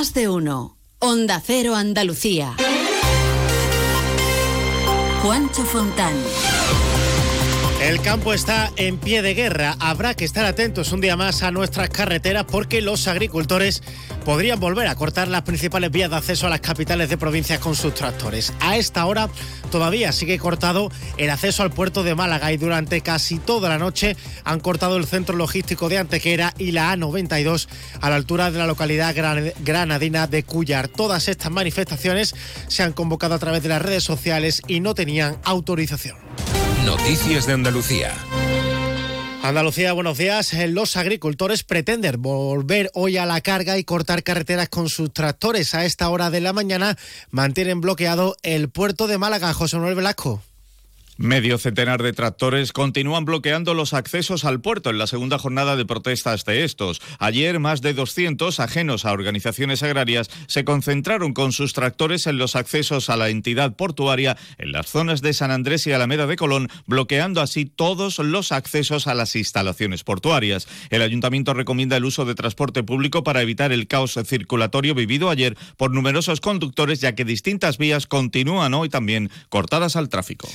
Más de uno. Onda Cero Andalucía. Juancho Fontán. El campo está en pie de guerra. Habrá que estar atentos un día más a nuestras carreteras porque los agricultores podrían volver a cortar las principales vías de acceso a las capitales de provincias con sus tractores. A esta hora todavía sigue cortado el acceso al puerto de Málaga y durante casi toda la noche han cortado el centro logístico de Antequera y la A92 a la altura de la localidad granadina de Cuyar. Todas estas manifestaciones se han convocado a través de las redes sociales y no tenían autorización. Noticias de Andalucía. Andalucía, buenos días. Eh, los agricultores pretenden volver hoy a la carga y cortar carreteras con sus tractores. A esta hora de la mañana mantienen bloqueado el puerto de Málaga. José Manuel Velasco. Medio centenar de tractores continúan bloqueando los accesos al puerto en la segunda jornada de protestas de estos. Ayer, más de 200 ajenos a organizaciones agrarias se concentraron con sus tractores en los accesos a la entidad portuaria en las zonas de San Andrés y Alameda de Colón, bloqueando así todos los accesos a las instalaciones portuarias. El ayuntamiento recomienda el uso de transporte público para evitar el caos circulatorio vivido ayer por numerosos conductores, ya que distintas vías continúan hoy también cortadas al tráfico.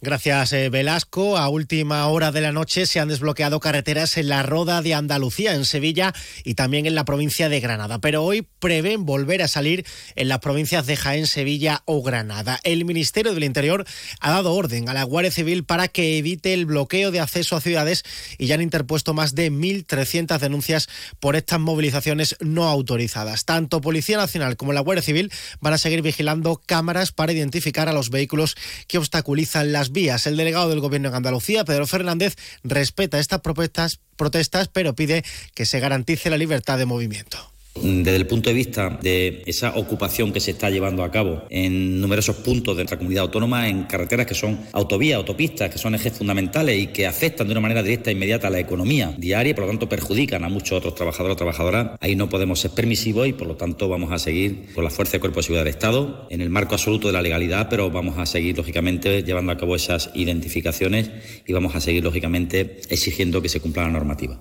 Gracias, eh, Velasco. A última hora de la noche se han desbloqueado carreteras en la Roda de Andalucía, en Sevilla y también en la provincia de Granada. Pero hoy prevén volver a salir en las provincias de Jaén, Sevilla o Granada. El Ministerio del Interior ha dado orden a la Guardia Civil para que evite el bloqueo de acceso a ciudades y ya han interpuesto más de 1.300 denuncias por estas movilizaciones no autorizadas. Tanto Policía Nacional como la Guardia Civil van a seguir vigilando cámaras para identificar a los vehículos que obstaculizan las vías. El delegado del Gobierno en Andalucía, Pedro Fernández, respeta estas protestas, protestas pero pide que se garantice la libertad de movimiento. Desde el punto de vista de esa ocupación que se está llevando a cabo en numerosos puntos de nuestra comunidad autónoma, en carreteras que son autovías, autopistas, que son ejes fundamentales y que afectan de una manera directa e inmediata a la economía diaria y por lo tanto perjudican a muchos otros trabajadores o trabajadoras, ahí no podemos ser permisivos y por lo tanto vamos a seguir con la fuerza de cuerpo de seguridad del Estado en el marco absoluto de la legalidad, pero vamos a seguir lógicamente llevando a cabo esas identificaciones y vamos a seguir lógicamente exigiendo que se cumpla la normativa.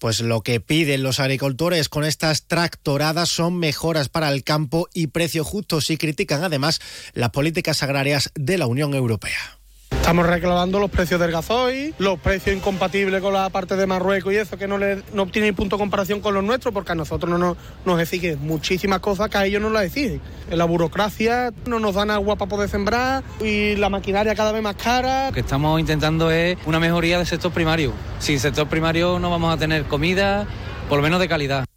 Pues lo que piden los agricultores con estas tractoradas son mejoras para el campo y precios justos y critican además las políticas agrarias de la Unión Europea. Estamos reclamando los precios del gasoil, los precios incompatibles con la parte de Marruecos y eso, que no, le, no tiene punto de comparación con los nuestros, porque a nosotros no nos, nos exigen muchísimas cosas que a ellos no las exigen. En la burocracia no nos dan agua para poder sembrar y la maquinaria cada vez más cara. Lo que estamos intentando es una mejoría del sector primario. Sin sector primario no vamos a tener comida, por lo menos de calidad.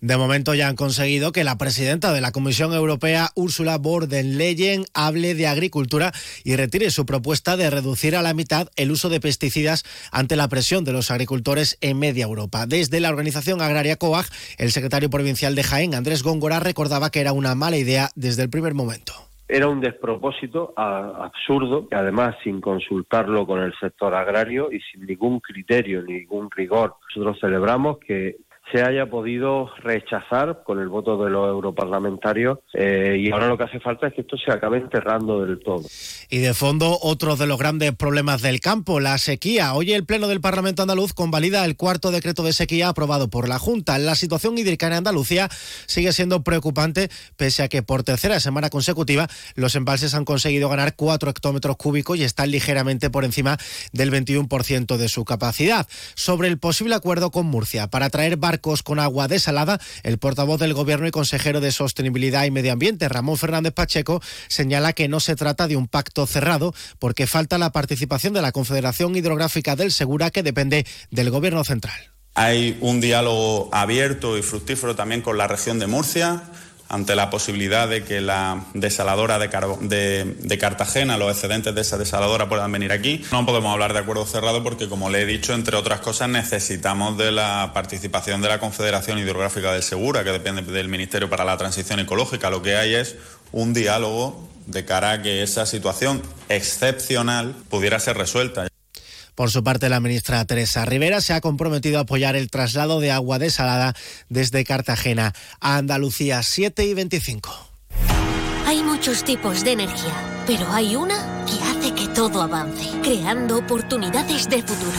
De momento ya han conseguido que la presidenta de la Comisión Europea, Ursula von der Leyen, hable de agricultura y retire su propuesta de reducir a la mitad el uso de pesticidas ante la presión de los agricultores en media Europa. Desde la organización agraria COAG, el secretario provincial de Jaén, Andrés Góngora, recordaba que era una mala idea desde el primer momento era un despropósito absurdo, que además sin consultarlo con el sector agrario y sin ningún criterio, ningún rigor. Nosotros celebramos que se haya podido rechazar con el voto de los europarlamentarios eh, y ahora lo que hace falta es que esto se acabe enterrando del todo. Y de fondo, otro de los grandes problemas del campo, la sequía. Hoy el Pleno del Parlamento andaluz convalida el cuarto decreto de sequía aprobado por la Junta. La situación hídrica en Andalucía sigue siendo preocupante, pese a que por tercera semana consecutiva los embalses han conseguido ganar 4 hectómetros cúbicos y están ligeramente por encima del 21% de su capacidad. Sobre el posible acuerdo con Murcia para traer con agua desalada, el portavoz del Gobierno y consejero de Sostenibilidad y Medio Ambiente, Ramón Fernández Pacheco, señala que no se trata de un pacto cerrado porque falta la participación de la Confederación Hidrográfica del Segura, que depende del Gobierno central. Hay un diálogo abierto y fructífero también con la región de Murcia ante la posibilidad de que la desaladora de, Cartagena, los excedentes de esa desaladora puedan venir aquí. No podemos hablar de acuerdo cerrado porque, como le he dicho, entre otras cosas, necesitamos de la participación de la Confederación Hidrográfica del Segura, que depende del Ministerio para la Transición Ecológica. Lo que hay es un diálogo de cara a que esa situación excepcional pudiera ser resuelta. Por su parte, la ministra Teresa Rivera se ha comprometido a apoyar el traslado de agua desalada desde Cartagena a Andalucía 7 y 25. Hay muchos tipos de energía, pero hay una que hace que todo avance, creando oportunidades de futuro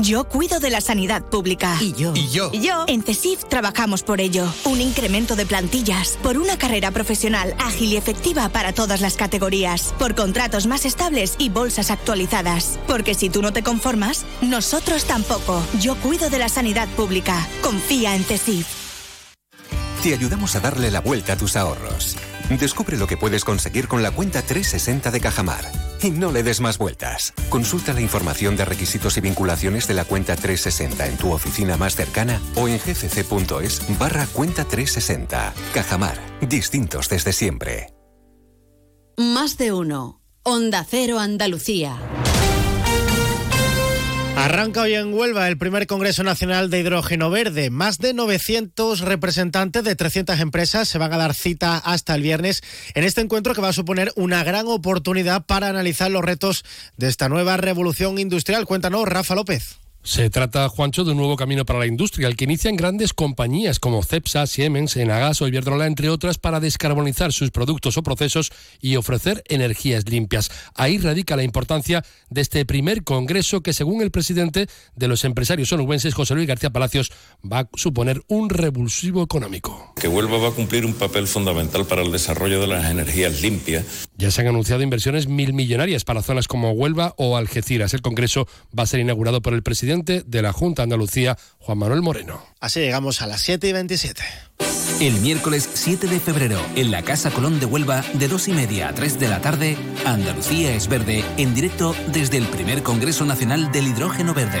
Yo cuido de la sanidad pública. Y yo. Y yo. Y yo. En CESIF trabajamos por ello. Un incremento de plantillas, por una carrera profesional ágil y efectiva para todas las categorías, por contratos más estables y bolsas actualizadas. Porque si tú no te conformas, nosotros tampoco. Yo cuido de la sanidad pública. Confía en CESIF. Te ayudamos a darle la vuelta a tus ahorros. Descubre lo que puedes conseguir con la cuenta 360 de Cajamar. Y no le des más vueltas. Consulta la información de requisitos y vinculaciones de la cuenta 360 en tu oficina más cercana o en gcc.es barra cuenta 360. Cajamar. Distintos desde siempre. Más de uno. Onda Cero Andalucía. Arranca hoy en Huelva el primer Congreso Nacional de Hidrógeno Verde. Más de 900 representantes de 300 empresas se van a dar cita hasta el viernes en este encuentro que va a suponer una gran oportunidad para analizar los retos de esta nueva revolución industrial. Cuéntanos, Rafa López. Se trata, Juancho, de un nuevo camino para la industria, el que inician grandes compañías como Cepsa, Siemens, Enagas o Iberdrola, entre otras, para descarbonizar sus productos o procesos y ofrecer energías limpias. Ahí radica la importancia de este primer congreso que, según el presidente de los empresarios onubenses, José Luis García Palacios, va a suponer un revulsivo económico. Que Huelva va a cumplir un papel fundamental para el desarrollo de las energías limpias. Ya se han anunciado inversiones mil millonarias para zonas como Huelva o Algeciras. El congreso va a ser inaugurado por el presidente de la Junta de Andalucía, Juan Manuel Moreno. Así llegamos a las 7 y 27. El miércoles 7 de febrero, en la Casa Colón de Huelva, de 2 y media a 3 de la tarde, Andalucía es verde, en directo desde el primer Congreso Nacional del Hidrógeno Verde.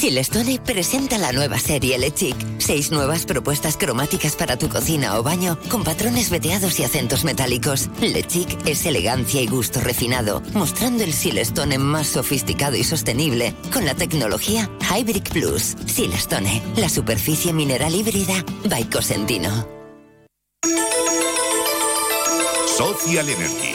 Silestone presenta la nueva serie Le Chic. Seis nuevas propuestas cromáticas para tu cocina o baño con patrones veteados y acentos metálicos. Le Chic es elegancia y gusto refinado, mostrando el Silestone más sofisticado y sostenible con la tecnología Hybrid Plus. Silestone, la superficie mineral híbrida by Cosentino. Social Energy,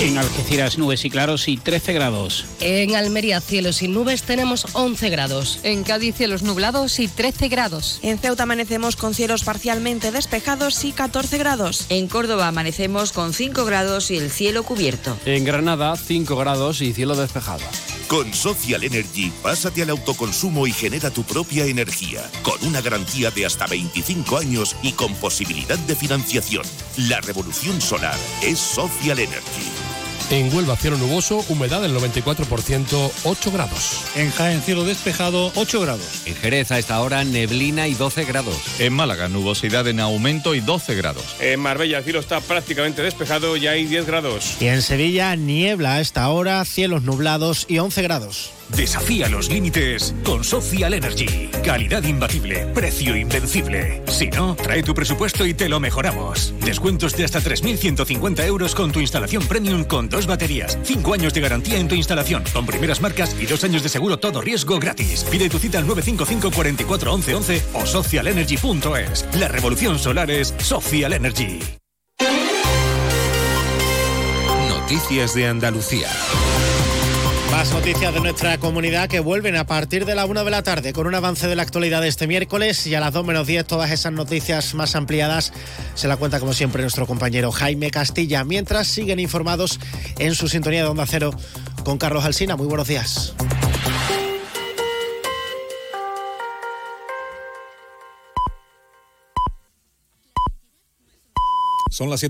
En Algeciras nubes y claros y 13 grados. En Almería cielos sin nubes tenemos 11 grados. En Cádiz cielos nublados y 13 grados. En Ceuta amanecemos con cielos parcialmente despejados y 14 grados. En Córdoba amanecemos con 5 grados y el cielo cubierto. En Granada 5 grados y cielo despejado. Con Social Energy, pásate al autoconsumo y genera tu propia energía, con una garantía de hasta 25 años y con posibilidad de financiación. La revolución solar es Social Energy. En Huelva, cielo nuboso, humedad del 94%, 8 grados. En Jaén, cielo despejado, 8 grados. En Jerez, a esta hora, neblina y 12 grados. En Málaga, nubosidad en aumento y 12 grados. En Marbella, el cielo está prácticamente despejado y hay 10 grados. Y en Sevilla, niebla a esta hora, cielos nublados y 11 grados. Desafía los límites con Social Energy. Calidad imbatible, precio invencible. Si no, trae tu presupuesto y te lo mejoramos. Descuentos de hasta 3.150 euros con tu instalación premium con dos baterías. Cinco años de garantía en tu instalación con primeras marcas y dos años de seguro todo riesgo gratis. Pide tu cita al 955 44 11 11 o socialenergy.es. La revolución solar es Social Energy. Noticias de Andalucía. Más noticias de nuestra comunidad que vuelven a partir de la una de la tarde con un avance de la actualidad de este miércoles y a las 2 menos 10 todas esas noticias más ampliadas se la cuenta como siempre nuestro compañero Jaime Castilla mientras siguen informados en su sintonía de Onda Cero con Carlos Alsina. Muy buenos días. Son las 7